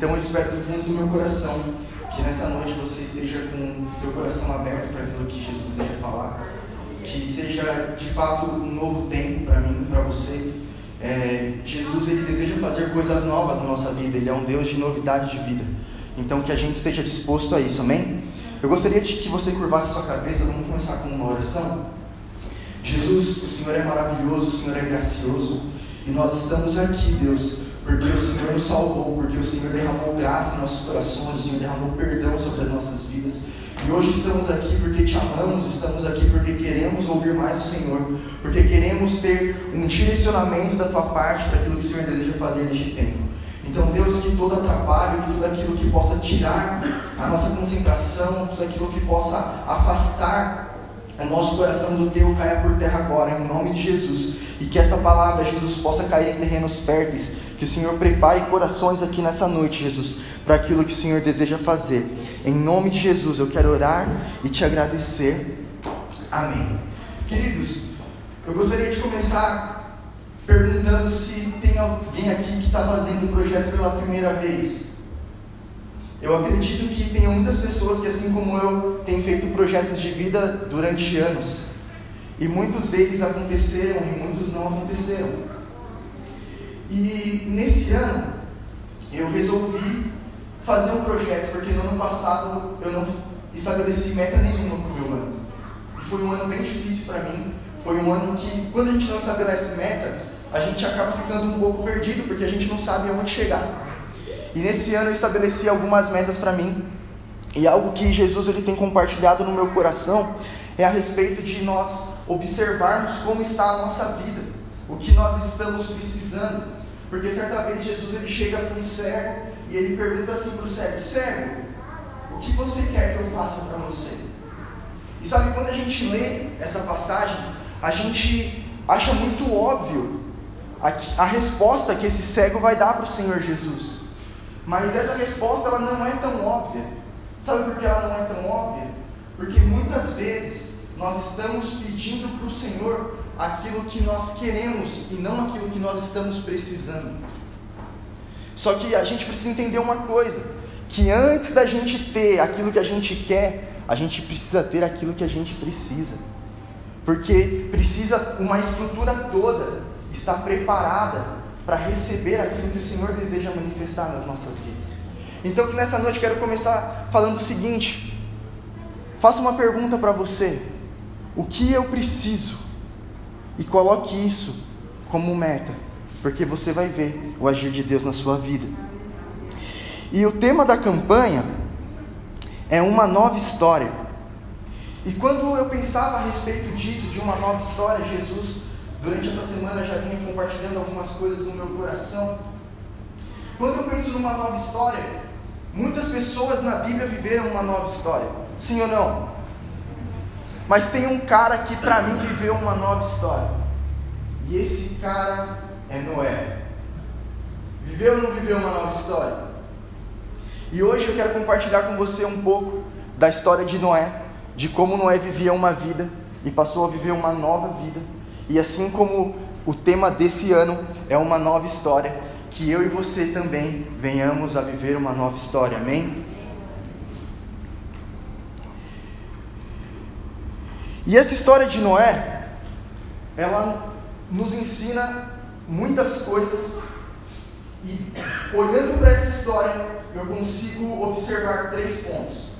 Então eu espero do fundo do meu coração que nessa noite você esteja com o teu coração aberto para aquilo que Jesus deseja falar. Que seja de fato um novo tempo para mim, para você. É, Jesus ele deseja fazer coisas novas na nossa vida. Ele é um Deus de novidade de vida. Então que a gente esteja disposto a isso, amém? Eu gostaria de que você curvasse sua cabeça. Vamos começar com uma oração. Jesus, o Senhor é maravilhoso, o Senhor é gracioso. E nós estamos aqui, Deus, porque o Senhor nos salvou, porque o Senhor derramou graça em nossos corações, o Senhor derramou perdão sobre as nossas vidas. E hoje estamos aqui porque te amamos, estamos aqui porque queremos ouvir mais o Senhor, porque queremos ter um direcionamento da tua parte para aquilo que o Senhor deseja fazer neste tempo. Então, Deus, que todo atrapalho, que tudo aquilo que possa tirar a nossa concentração, tudo aquilo que possa afastar o nosso coração do teu caia por terra agora, em nome de Jesus. E que essa palavra, Jesus, possa cair em terrenos férteis que o Senhor prepare corações aqui nessa noite, Jesus, para aquilo que o Senhor deseja fazer. Em nome de Jesus, eu quero orar e te agradecer. Amém. Queridos, eu gostaria de começar perguntando se tem alguém aqui que está fazendo o projeto pela primeira vez. Eu acredito que tem muitas pessoas que, assim como eu, têm feito projetos de vida durante anos. E muitos deles aconteceram e muitos não aconteceram. E nesse ano eu resolvi fazer um projeto, porque no ano passado eu não estabeleci meta nenhuma para o meu ano. E foi um ano bem difícil para mim. Foi um ano que, quando a gente não estabelece meta, a gente acaba ficando um pouco perdido, porque a gente não sabe aonde chegar. E nesse ano eu estabeleci algumas metas para mim. E algo que Jesus ele tem compartilhado no meu coração é a respeito de nós observarmos como está a nossa vida, o que nós estamos precisando. Porque certa vez Jesus ele chega para um cego e ele pergunta assim para o cego: Cego, o que você quer que eu faça para você? E sabe, quando a gente lê essa passagem, a gente acha muito óbvio a, a resposta que esse cego vai dar para o Senhor Jesus. Mas essa resposta ela não é tão óbvia. Sabe por que ela não é tão óbvia? Porque muitas vezes nós estamos pedindo para o Senhor aquilo que nós queremos e não aquilo que nós estamos precisando. Só que a gente precisa entender uma coisa: que antes da gente ter aquilo que a gente quer, a gente precisa ter aquilo que a gente precisa. Porque precisa uma estrutura toda estar preparada para receber aquilo que o Senhor deseja manifestar nas nossas vidas. Então, que nessa noite quero começar falando o seguinte: faça uma pergunta para você: o que eu preciso? E coloque isso como meta, porque você vai ver o agir de Deus na sua vida. E o tema da campanha é uma nova história. E quando eu pensava a respeito disso, de uma nova história, Jesus, durante essa semana já vinha compartilhando algumas coisas no meu coração. Quando eu penso numa nova história, muitas pessoas na Bíblia viveram uma nova história. Sim ou não? Mas tem um cara que para mim viveu uma nova história. E esse cara é Noé. Viveu ou não viveu uma nova história? E hoje eu quero compartilhar com você um pouco da história de Noé, de como Noé vivia uma vida e passou a viver uma nova vida. E assim como o tema desse ano é uma nova história, que eu e você também venhamos a viver uma nova história. Amém? E essa história de Noé, ela nos ensina muitas coisas, e olhando para essa história, eu consigo observar três pontos,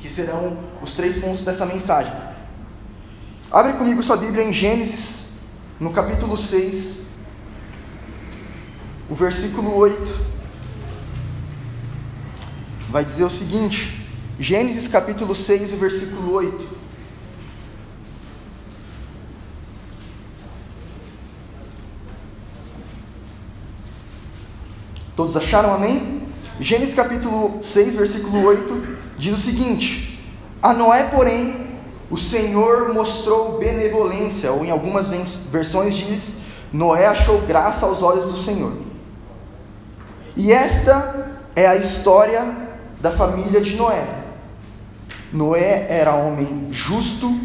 que serão os três pontos dessa mensagem. Abre comigo sua Bíblia em Gênesis, no capítulo 6, o versículo 8. Vai dizer o seguinte: Gênesis capítulo 6, o versículo 8. Todos acharam amém? Gênesis capítulo 6, versículo 8 diz o seguinte: A Noé, porém, o Senhor mostrou benevolência, ou em algumas versões diz: Noé achou graça aos olhos do Senhor. E esta é a história da família de Noé. Noé era homem justo,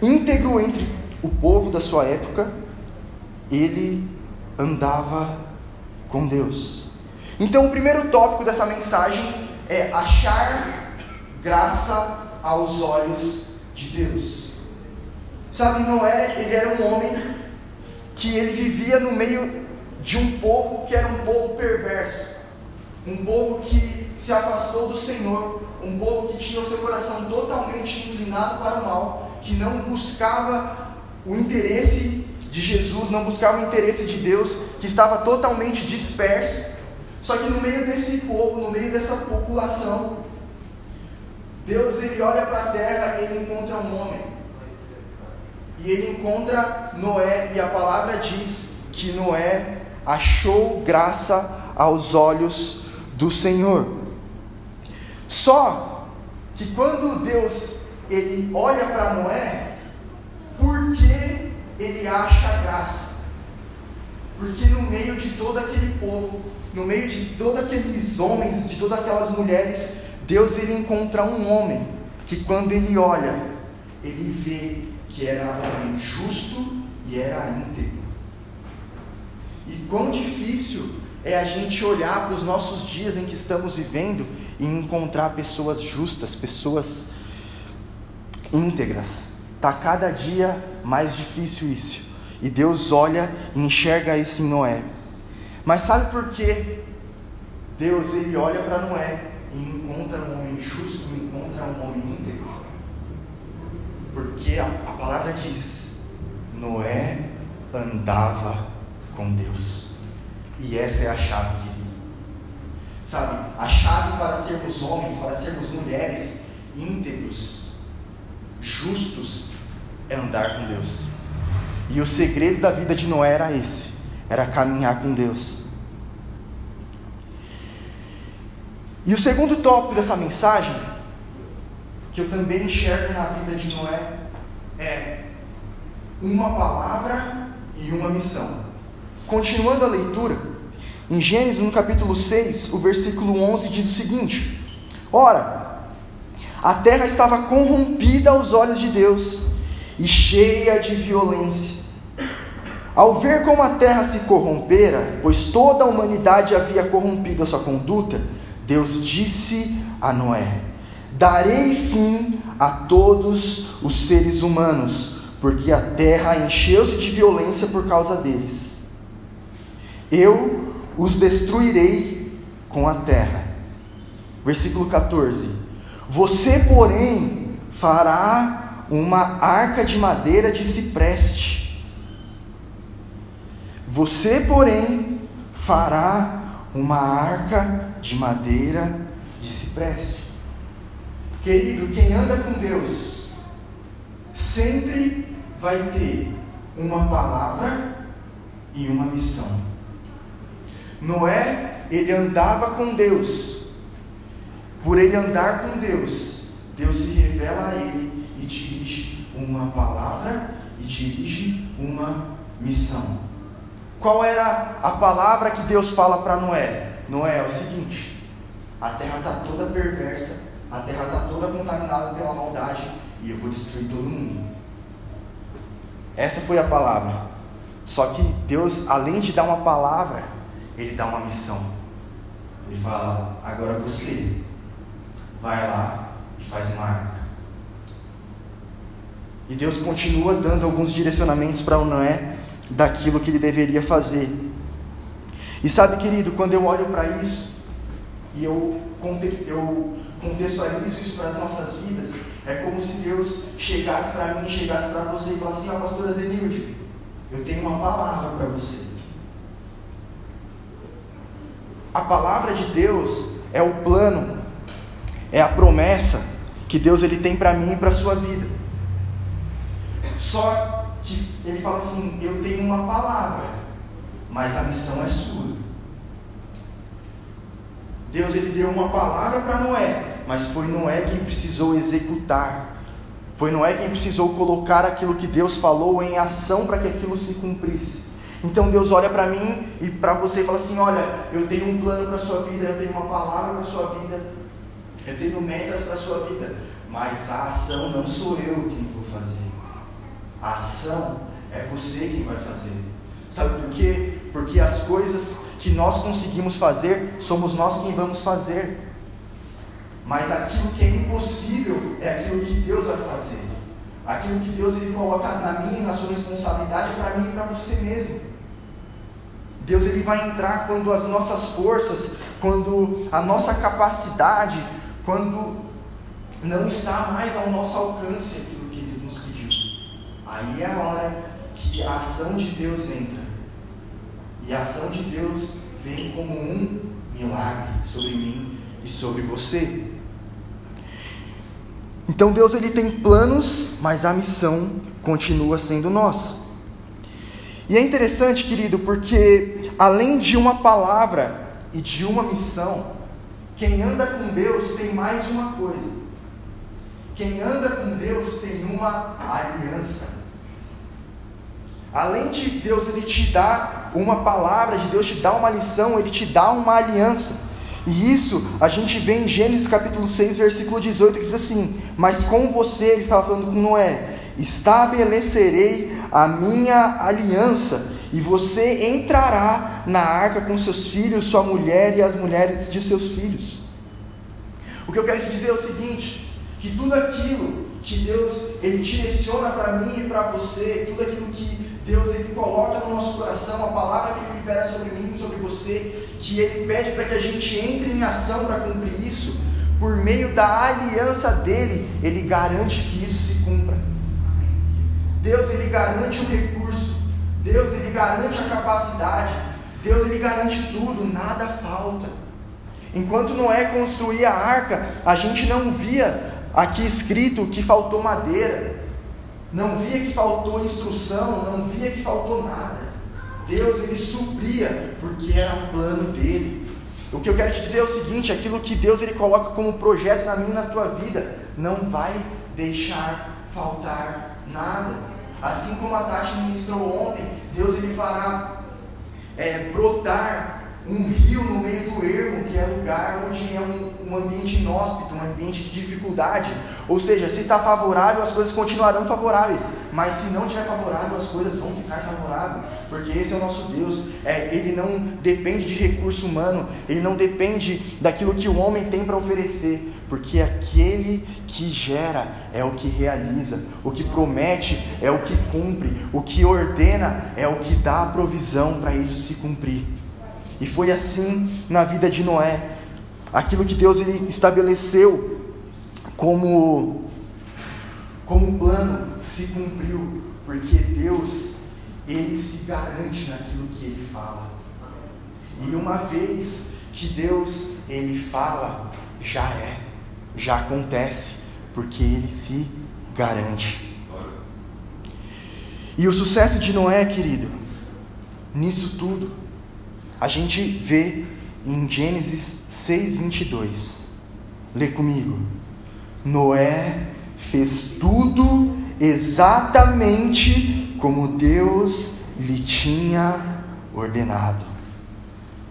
íntegro entre o povo da sua época, ele andava com Deus. Então, o primeiro tópico dessa mensagem é achar graça aos olhos de Deus. Sabe, Noé, ele era um homem que ele vivia no meio de um povo que era um povo perverso, um povo que se afastou do Senhor, um povo que tinha o seu coração totalmente inclinado para o mal, que não buscava o interesse de Jesus, não buscava o interesse de Deus, que estava totalmente disperso. Só que no meio desse povo, no meio dessa população, Deus ele olha para a terra e ele encontra um homem. E ele encontra Noé, e a palavra diz que Noé achou graça aos olhos do Senhor. Só que quando Deus ele olha para Noé, por que ele acha graça? Porque no meio de todo aquele povo, no meio de todos aqueles homens, de todas aquelas mulheres, Deus ele encontra um homem que quando ele olha, ele vê que era homem justo e era íntegro. E quão difícil é a gente olhar para os nossos dias em que estamos vivendo e encontrar pessoas justas, pessoas íntegras. Está cada dia mais difícil isso. E Deus olha e enxerga isso em Noé. Mas sabe por que Deus ele olha para Noé e encontra um homem justo, encontra um homem íntegro? Porque a, a palavra diz: Noé andava com Deus. E essa é a chave, querido. Sabe, a chave para sermos homens, para sermos mulheres íntegros, justos, é andar com Deus. E o segredo da vida de Noé era esse: era caminhar com Deus. E o segundo tópico dessa mensagem, que eu também enxergo na vida de Noé, é uma palavra e uma missão. Continuando a leitura, em Gênesis, no capítulo 6, o versículo 11 diz o seguinte: Ora, a terra estava corrompida aos olhos de Deus e cheia de violência. Ao ver como a terra se corrompera, pois toda a humanidade havia corrompido a sua conduta, Deus disse a Noé: Darei fim a todos os seres humanos, porque a terra encheu-se de violência por causa deles eu os destruirei com a terra. Versículo 14: Você, porém, fará uma arca de madeira de cipreste. Você, porém, fará uma arca de madeira de cipreste. Querido, quem anda com Deus sempre vai ter uma palavra e uma missão. Noé, ele andava com Deus. Por ele andar com Deus, Deus se revela a ele e dirige uma palavra e dirige uma missão. Qual era a palavra que Deus fala para Noé? Noé é o seguinte: a terra está toda perversa, a terra está toda contaminada pela maldade e eu vou destruir todo mundo. Essa foi a palavra. Só que Deus, além de dar uma palavra, ele dá uma missão. Ele fala: agora você vai lá e faz uma arca. E Deus continua dando alguns direcionamentos para Noé daquilo que ele deveria fazer. E sabe, querido, quando eu olho para isso e eu, eu contextualizo isso para as nossas vidas, é como se Deus chegasse para mim, chegasse para você e falasse assim: Ó, pastora Zenilde, eu tenho uma palavra para você. A palavra de Deus é o plano, é a promessa que Deus ele tem para mim e para a sua vida. Só ele fala assim: eu tenho uma palavra, mas a missão é sua. Deus ele deu uma palavra para Noé, mas foi Noé quem precisou executar. Foi Noé quem precisou colocar aquilo que Deus falou em ação para que aquilo se cumprisse. Então Deus olha para mim e para você e fala assim: Olha, eu tenho um plano para a sua vida, eu tenho uma palavra para a sua vida, eu tenho metas para a sua vida, mas a ação não sou eu quem vou fazer, a ação é você quem vai fazer. Sabe por quê? Porque as coisas que nós conseguimos fazer, somos nós quem vamos fazer. Mas aquilo que é impossível é aquilo que Deus vai fazer. Aquilo que Deus ele coloca na minha e na sua responsabilidade para mim e para você mesmo. Deus ele vai entrar quando as nossas forças, quando a nossa capacidade, quando não está mais ao nosso alcance aquilo que Ele nos pediu. Aí é a hora que a ação de Deus entra. E a ação de Deus vem como um milagre sobre mim e sobre você. Então Deus ele tem planos, mas a missão continua sendo nossa. E é interessante, querido, porque além de uma palavra e de uma missão, quem anda com Deus tem mais uma coisa. Quem anda com Deus tem uma aliança. Além de Deus ele te dar uma palavra, de Deus te dar uma lição, ele te dá uma aliança. E isso a gente vê em Gênesis capítulo 6, versículo 18, que diz assim: Mas com você, ele estava falando com Noé, estabelecerei a minha aliança, e você entrará na arca com seus filhos, sua mulher e as mulheres de seus filhos. O que eu quero te dizer é o seguinte: que tudo aquilo que Deus ele direciona para mim e para você, tudo aquilo que Deus ele coloca no nosso coração, a palavra que ele libera sobre mim e sobre você, que ele pede para que a gente entre em ação para cumprir isso, por meio da aliança dele, ele garante que isso se cumpra. Deus ele garante o recurso, Deus ele garante a capacidade, Deus ele garante tudo, nada falta. Enquanto Noé construía a arca, a gente não via aqui escrito que faltou madeira, não via que faltou instrução, não via que faltou nada. Deus ele supria porque era o plano dele. O que eu quero te dizer é o seguinte: aquilo que Deus ele coloca como projeto na minha e na tua vida não vai deixar faltar nada. Assim como a Tati ministrou ontem, Deus ele fará é, brotar um rio no meio do ermo, que é lugar onde é um, um ambiente inóspito, um ambiente de dificuldade. Ou seja, se está favorável, as coisas continuarão favoráveis. Mas se não estiver favorável, as coisas vão ficar favoráveis. Porque esse é o nosso Deus. É, ele não depende de recurso humano. Ele não depende daquilo que o homem tem para oferecer. Porque aquele que gera é o que realiza. O que promete é o que cumpre. O que ordena é o que dá a provisão para isso se cumprir. E foi assim na vida de Noé. Aquilo que Deus ele estabeleceu como como plano se cumpriu, porque Deus ele se garante naquilo que ele fala. E uma vez que Deus ele fala, já é, já acontece, porque ele se garante. E o sucesso de Noé, querido, nisso tudo, a gente vê em Gênesis 6:22. Lê comigo. Noé fez tudo exatamente como Deus lhe tinha ordenado.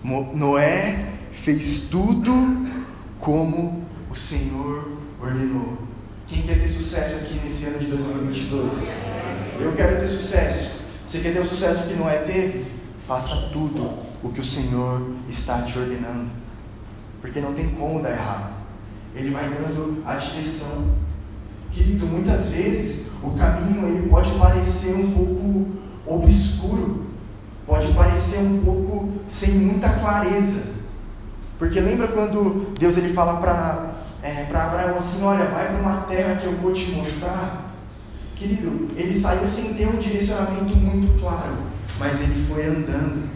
Noé fez tudo como o Senhor ordenou. Quem quer ter sucesso aqui nesse ano de 2022? Eu quero ter sucesso. Você quer ter o sucesso que Noé teve? Faça tudo o que o Senhor está te ordenando. Porque não tem como dar errado. Ele vai dando a direção. Querido, muitas vezes o caminho ele pode parecer um pouco obscuro, pode parecer um pouco sem muita clareza. Porque lembra quando Deus ele fala para é, Abraão assim, olha, vai para uma terra que eu vou te mostrar. Querido, ele saiu sem ter um direcionamento muito claro, mas ele foi andando.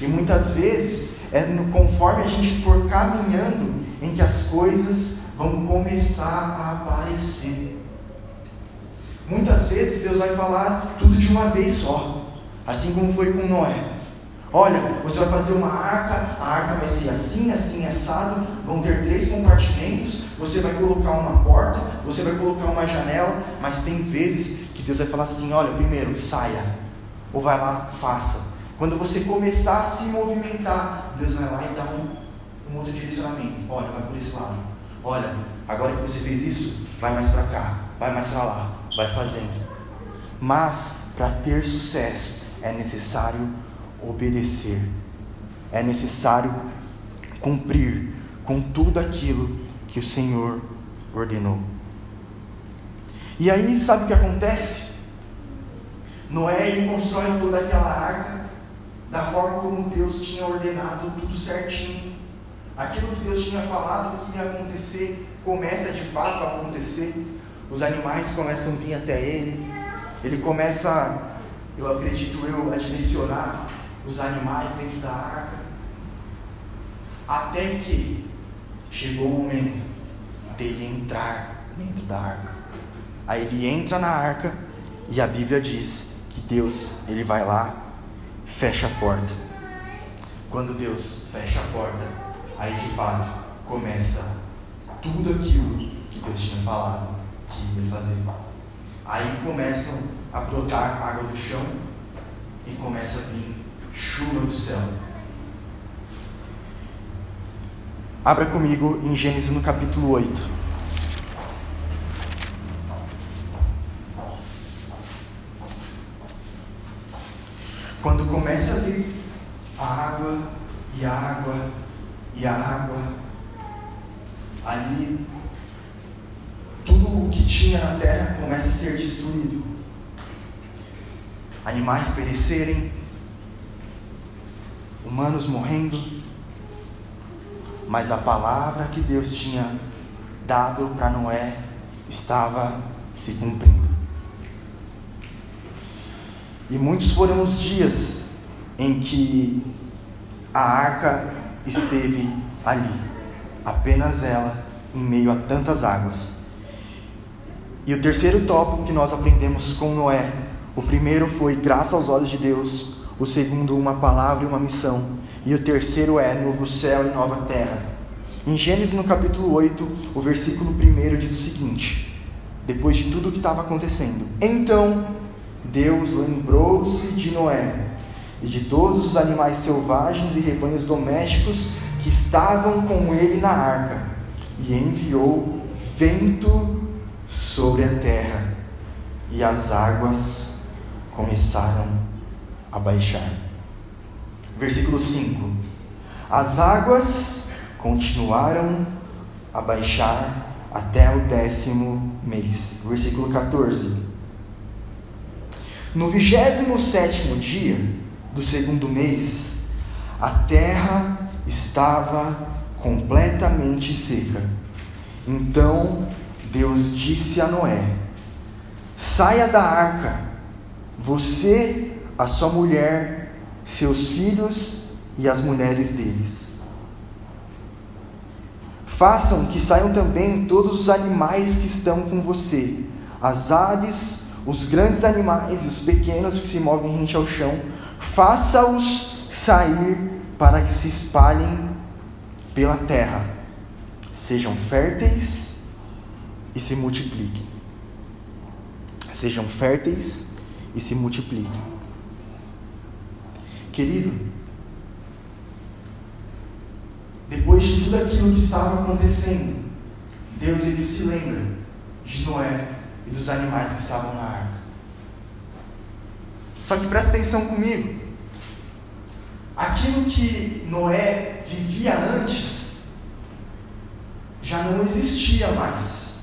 E muitas vezes é conforme a gente for caminhando em que as coisas vão começar a aparecer. Muitas vezes Deus vai falar tudo de uma vez só, assim como foi com Noé. Olha, você vai fazer uma arca, a arca vai ser assim, assim, assado, vão ter três compartimentos, você vai colocar uma porta, você vai colocar uma janela, mas tem vezes que Deus vai falar assim: olha, primeiro saia, ou vai lá, faça. Quando você começar a se movimentar, Deus vai lá e dá um, um outro direcionamento. Olha, vai por esse lado. Olha, agora que você fez isso, vai mais para cá, vai mais para lá, vai fazendo. Mas, para ter sucesso, é necessário obedecer. é necessário cumprir com tudo aquilo que o Senhor ordenou. E aí, sabe o que acontece? Noé ele constrói toda aquela arca da forma como Deus tinha ordenado, tudo certinho. Aquilo que Deus tinha falado que ia acontecer, começa de fato a acontecer. Os animais começam a vir até ele. Ele começa, eu acredito eu, a direcionar os animais dentro da arca. Até que chegou o momento dele entrar dentro da arca. Aí ele entra na arca e a Bíblia diz que Deus, ele vai lá, fecha a porta. Quando Deus fecha a porta, aí de fato começa tudo aquilo que Deus tinha falado que ia fazer. Aí começam a brotar água do chão e começa a vir chuva do céu. Abra comigo em Gênesis no capítulo 8. Quando começa a vir a água e a água e a água, ali tudo o que tinha na terra começa a ser destruído. Animais perecerem, humanos morrendo, mas a palavra que Deus tinha dado para Noé estava se cumprindo. E muitos foram os dias em que a arca esteve ali, apenas ela, em meio a tantas águas. E o terceiro tópico que nós aprendemos com Noé, o primeiro foi graça aos olhos de Deus, o segundo, uma palavra e uma missão, e o terceiro é novo céu e nova terra. Em Gênesis, no capítulo 8, o versículo 1 diz o seguinte: depois de tudo o que estava acontecendo, então Deus lembrou-se de Noé e de todos os animais selvagens e rebanhos domésticos que estavam com ele na arca, e enviou vento sobre a terra, e as águas começaram a baixar. Versículo 5: As águas continuaram a baixar até o décimo mês. Versículo 14 no vigésimo sétimo dia do segundo mês, a terra estava completamente seca. Então Deus disse a Noé: Saia da arca, você, a sua mulher, seus filhos e as mulheres deles. Façam que saiam também todos os animais que estão com você, as aves, os grandes animais e os pequenos que se movem rente ao chão, faça-os sair para que se espalhem pela terra, sejam férteis e se multipliquem. Sejam férteis e se multipliquem. Querido, depois de tudo aquilo que estava acontecendo, Deus ele se lembra de Noé e dos animais que estavam na arca. Só que presta atenção comigo. Aquilo que Noé vivia antes já não existia mais.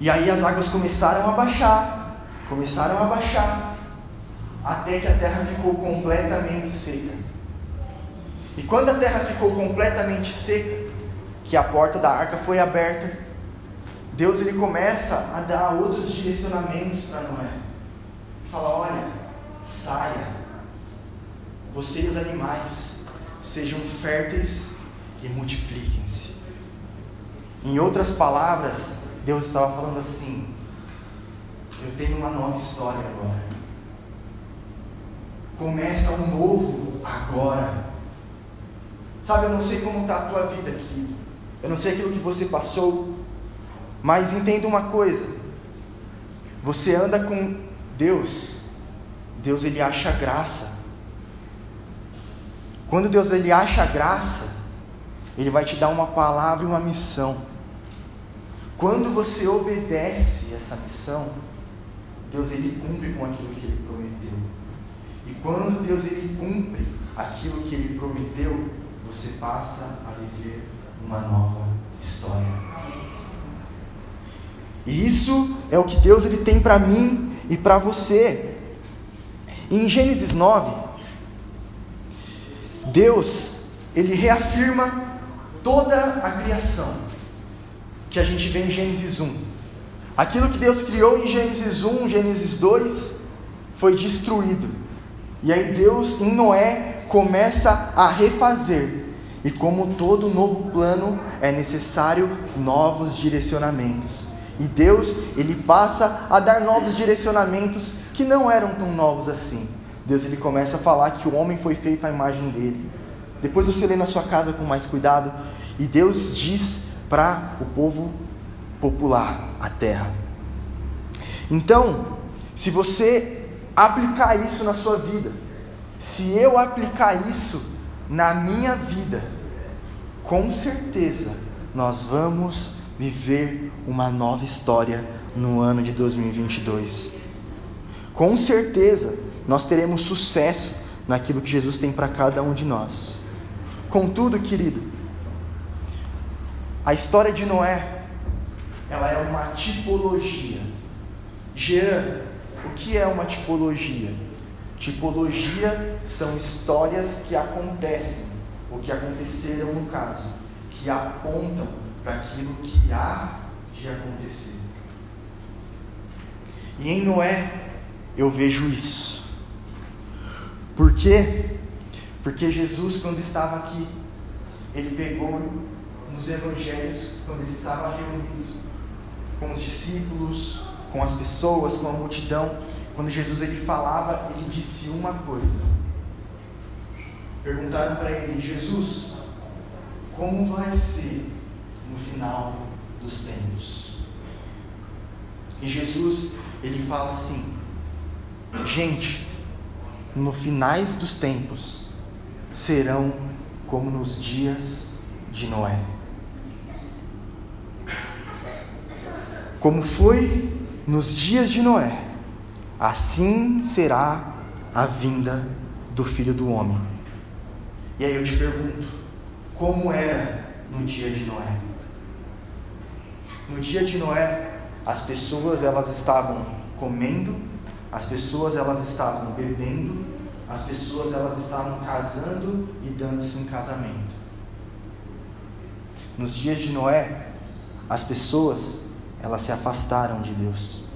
E aí as águas começaram a baixar, começaram a baixar, até que a terra ficou completamente seca. E quando a terra ficou completamente seca, que a porta da arca foi aberta, Deus ele começa a dar outros direcionamentos para Noé. Fala: olha, saia, você e os animais sejam férteis e multipliquem-se. Em outras palavras, Deus estava falando assim: eu tenho uma nova história agora. Começa um novo agora. Sabe, eu não sei como está a tua vida aqui. Eu não sei aquilo que você passou. Mas entenda uma coisa: você anda com Deus, Deus ele acha graça. Quando Deus ele acha graça, ele vai te dar uma palavra e uma missão. Quando você obedece essa missão, Deus ele cumpre com aquilo que ele prometeu. E quando Deus ele cumpre aquilo que ele prometeu, você passa a viver uma nova história. E isso é o que Deus ele tem para mim e para você. Em Gênesis 9, Deus ele reafirma toda a criação que a gente vê em Gênesis 1. Aquilo que Deus criou em Gênesis 1, Gênesis 2, foi destruído. E aí Deus em Noé começa a refazer. E como todo novo plano, é necessário novos direcionamentos. E Deus, ele passa a dar novos direcionamentos que não eram tão novos assim. Deus ele começa a falar que o homem foi feito à imagem dele. Depois você lê na sua casa com mais cuidado, e Deus diz para o povo popular a terra. Então, se você aplicar isso na sua vida, se eu aplicar isso na minha vida, com certeza nós vamos viver uma nova história no ano de 2022. Com certeza nós teremos sucesso naquilo que Jesus tem para cada um de nós. Contudo, querido, a história de Noé, ela é uma tipologia. Jean, o que é uma tipologia? Tipologia são histórias que acontecem, ou que aconteceram no caso, que apontam para aquilo que há de acontecer. E em Noé eu vejo isso. Por quê? Porque Jesus, quando estava aqui, ele pegou nos evangelhos, quando ele estava reunido com os discípulos, com as pessoas, com a multidão, quando Jesus ele falava, ele disse uma coisa. Perguntaram para ele, Jesus, como vai ser no final dos tempos? E Jesus, ele fala assim: Gente, no finais dos tempos serão como nos dias de Noé. Como foi nos dias de Noé Assim será a vinda do filho do homem. E aí eu te pergunto: como era no dia de Noé? No dia de Noé, as pessoas elas estavam comendo, as pessoas elas estavam bebendo, as pessoas elas estavam casando e dando-se em casamento. Nos dias de Noé, as pessoas elas se afastaram de Deus.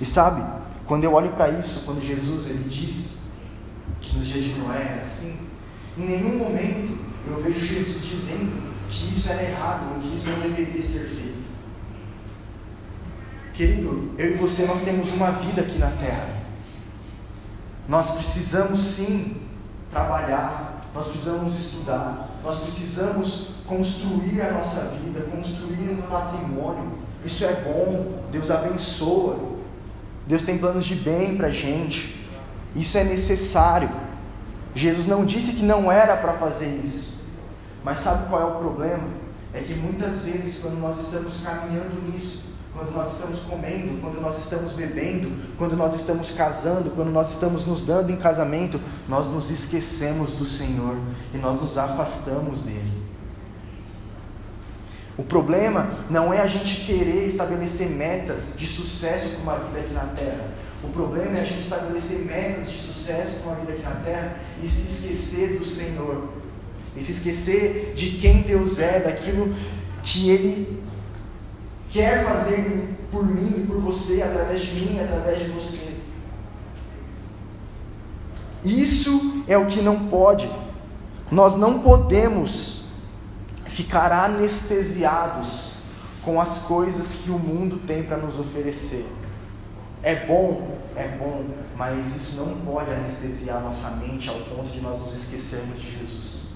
E sabe, quando eu olho para isso, quando Jesus ele diz que nos dias de Noé era assim, em nenhum momento eu vejo Jesus dizendo que isso era errado ou que isso não deveria ser feito. Querido, eu e você nós temos uma vida aqui na terra. Nós precisamos sim trabalhar, nós precisamos estudar, nós precisamos construir a nossa vida, construir um patrimônio. Isso é bom, Deus abençoa. Deus tem planos de bem para a gente. Isso é necessário. Jesus não disse que não era para fazer isso. Mas sabe qual é o problema? É que muitas vezes, quando nós estamos caminhando nisso, quando nós estamos comendo, quando nós estamos bebendo, quando nós estamos casando, quando nós estamos nos dando em casamento, nós nos esquecemos do Senhor e nós nos afastamos dele. O problema não é a gente querer estabelecer metas de sucesso para uma vida aqui na Terra. O problema é a gente estabelecer metas de sucesso para uma vida aqui na Terra e se esquecer do Senhor. E se esquecer de quem Deus é, daquilo que Ele quer fazer por mim e por você, através de mim, através de você. Isso é o que não pode. Nós não podemos ficar anestesiados com as coisas que o mundo tem para nos oferecer. É bom, é bom, mas isso não pode anestesiar nossa mente ao ponto de nós nos esquecermos de Jesus.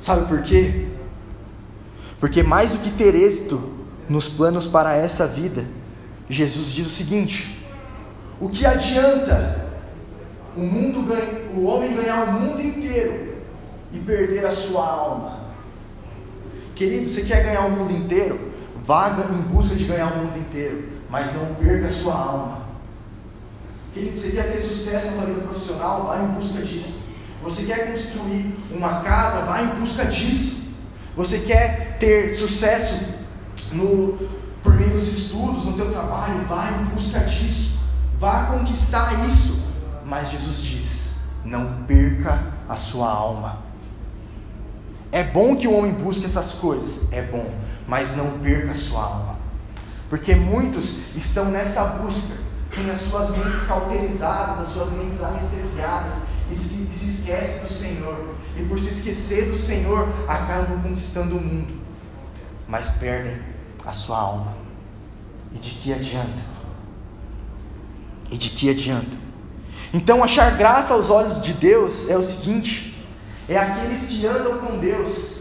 Sabe por quê? Porque mais do que ter êxito nos planos para essa vida, Jesus diz o seguinte: o que adianta o mundo o homem ganhar o mundo inteiro e perder a sua alma. Querido, você quer ganhar o mundo inteiro? Vaga em busca de ganhar o mundo inteiro, mas não perca a sua alma. Querido, você quer ter sucesso na sua vida profissional? Vai em busca disso. Você quer construir uma casa? Vai em busca disso. Você quer ter sucesso no, por meio dos estudos, no teu trabalho? Vai em busca disso. Vá conquistar isso. Mas Jesus diz: não perca a sua alma. É bom que o homem busque essas coisas, é bom, mas não perca a sua alma. Porque muitos estão nessa busca, têm as suas mentes cauterizadas, as suas mentes anestesiadas, e se, e se esquecem do Senhor. E por se esquecer do Senhor, acabam conquistando o mundo, mas perdem a sua alma. E de que adianta? E de que adianta? Então, achar graça aos olhos de Deus é o seguinte: é aqueles que andam com Deus,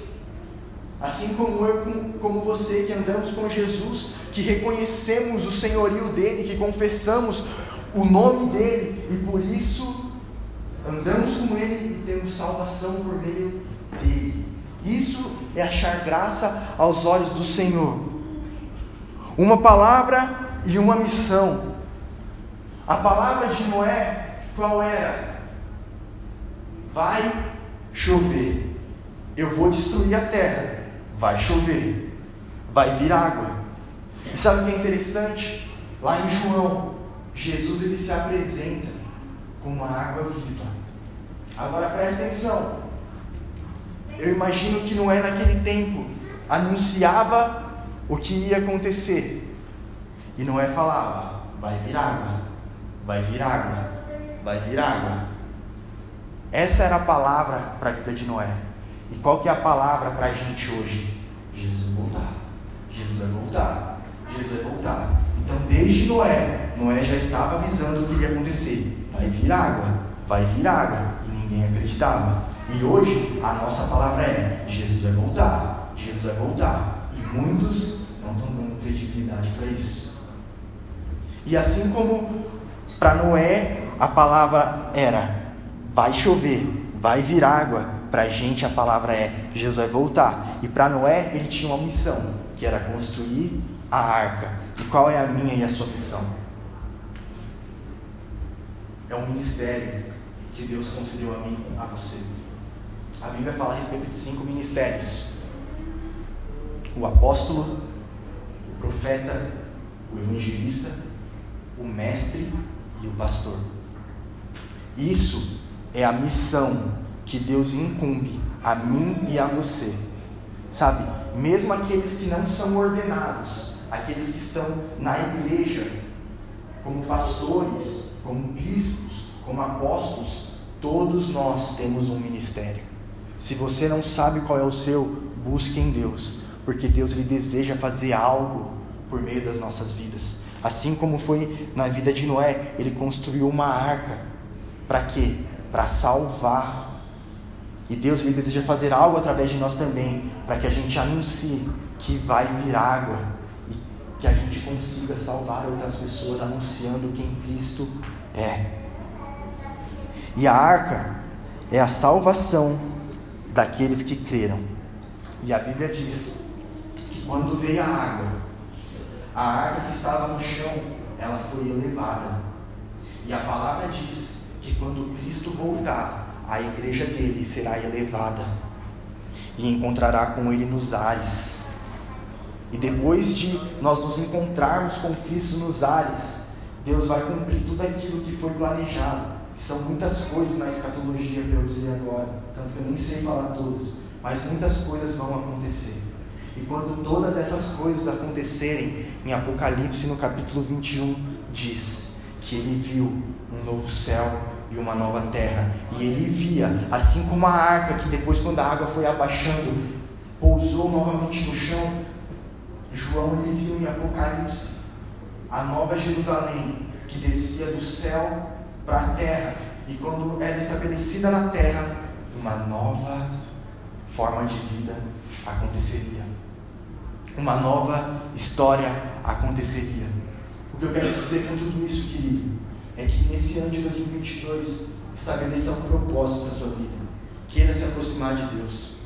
assim como eu, como você que andamos com Jesus, que reconhecemos o senhorio dele, que confessamos o nome dele e por isso andamos com ele e temos salvação por meio dele. Isso é achar graça aos olhos do Senhor. Uma palavra e uma missão. A palavra de Noé qual era? Vai chover. Eu vou destruir a terra. Vai chover. Vai vir água. E sabe o que é interessante? Lá em João, Jesus ele se apresenta como a água viva. Agora presta atenção. Eu imagino que Noé naquele tempo anunciava o que ia acontecer. E Noé falava: vai vir água, vai vir água vai vir água. Essa era a palavra para a vida de Noé. E qual que é a palavra para a gente hoje? Jesus vai voltar. Jesus vai voltar. Jesus vai voltar. Então, desde Noé, Noé já estava avisando o que ia acontecer. Vai vir água, vai vir água. E ninguém acreditava. E hoje, a nossa palavra é: Jesus vai voltar. Jesus vai voltar. E muitos não estão dando credibilidade para isso. E assim como para Noé a palavra era: vai chover, vai vir água. Para a gente a palavra é: Jesus vai voltar. E para Noé ele tinha uma missão, que era construir a arca. E qual é a minha e a sua missão? É um ministério que Deus concedeu a mim, a você. A Bíblia fala a respeito de cinco ministérios: o apóstolo, o profeta, o evangelista, o mestre e o pastor. Isso é a missão que Deus incumbe a mim e a você. Sabe, mesmo aqueles que não são ordenados, aqueles que estão na igreja, como pastores, como bispos, como apóstolos, todos nós temos um ministério. Se você não sabe qual é o seu, busque em Deus, porque Deus lhe deseja fazer algo por meio das nossas vidas. Assim como foi na vida de Noé, ele construiu uma arca para quê? Para salvar. E Deus ele deseja fazer algo através de nós também, para que a gente anuncie que vai vir água e que a gente consiga salvar outras pessoas anunciando quem Cristo é. E a arca é a salvação daqueles que creram. E a Bíblia diz que quando veio a água, a arca que estava no chão, ela foi elevada. E a palavra diz que quando Cristo voltar, a igreja dele será elevada e encontrará com ele nos ares. E depois de nós nos encontrarmos com Cristo nos ares, Deus vai cumprir tudo aquilo que foi planejado. Que são muitas coisas na escatologia para eu dizer agora, tanto que eu nem sei falar todas, mas muitas coisas vão acontecer. E quando todas essas coisas acontecerem, em Apocalipse no capítulo 21 diz que ele viu um novo céu e uma nova terra. E ele via, assim como a arca, que depois, quando a água foi abaixando, pousou novamente no chão. João ele viu em Apocalipse a nova Jerusalém que descia do céu para a terra. E quando era estabelecida na terra, uma nova forma de vida aconteceria. Uma nova história aconteceria. O que eu quero dizer com tudo isso, querido, é que nesse ano de 2022 estabeleça um propósito para a sua vida. Queira se aproximar de Deus.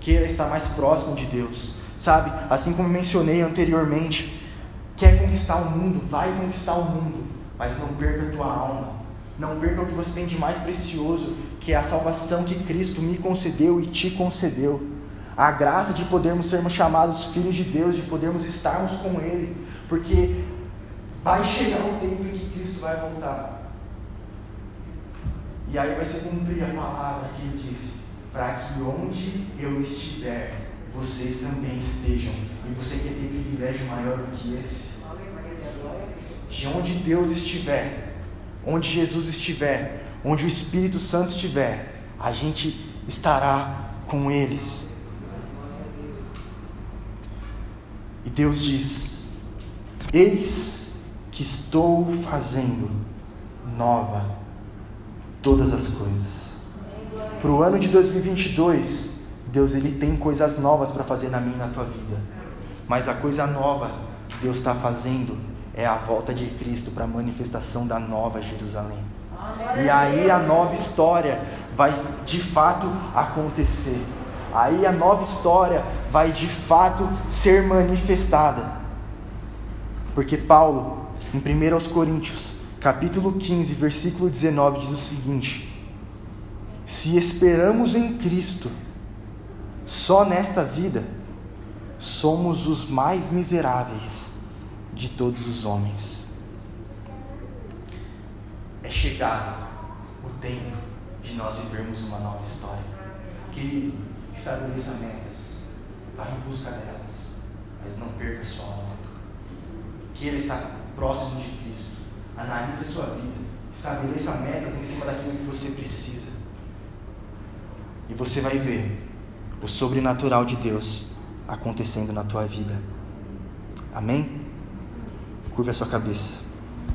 Queira estar mais próximo de Deus. Sabe, assim como mencionei anteriormente, quer conquistar o mundo, vai conquistar o mundo. mas não perca a tua alma. Não perca o que você tem de mais precioso, que é a salvação que Cristo me concedeu e te concedeu. A graça de podermos sermos chamados filhos de Deus, de podermos estarmos com Ele, porque vai chegar o tempo em Cristo vai voltar. E aí vai se cumprir a palavra que Ele disse: para que onde eu estiver, vocês também estejam. E você quer ter privilégio maior do que esse? De onde Deus estiver, onde Jesus estiver, onde o Espírito Santo estiver, a gente estará com eles. E Deus diz: Eis que estou fazendo nova todas as coisas. Para o ano de 2022, Deus ele tem coisas novas para fazer na minha e na tua vida. Mas a coisa nova que Deus está fazendo é a volta de Cristo para a manifestação da nova Jerusalém. E aí a nova história vai de fato acontecer. Aí a nova história vai de fato ser manifestada. Porque Paulo, em 1 Coríntios, capítulo 15, versículo 19, diz o seguinte: Se esperamos em Cristo, só nesta vida, somos os mais miseráveis de todos os homens. É chegado o tempo de nós vivermos uma nova história. Querido, estabeleça metas, vá em busca delas, mas não perca sua alma. Queira estar próximo de Cristo. Analise a sua vida, estabeleça metas em cima daquilo que você precisa. E você vai ver o sobrenatural de Deus acontecendo na tua vida. Amém? Curva a sua cabeça.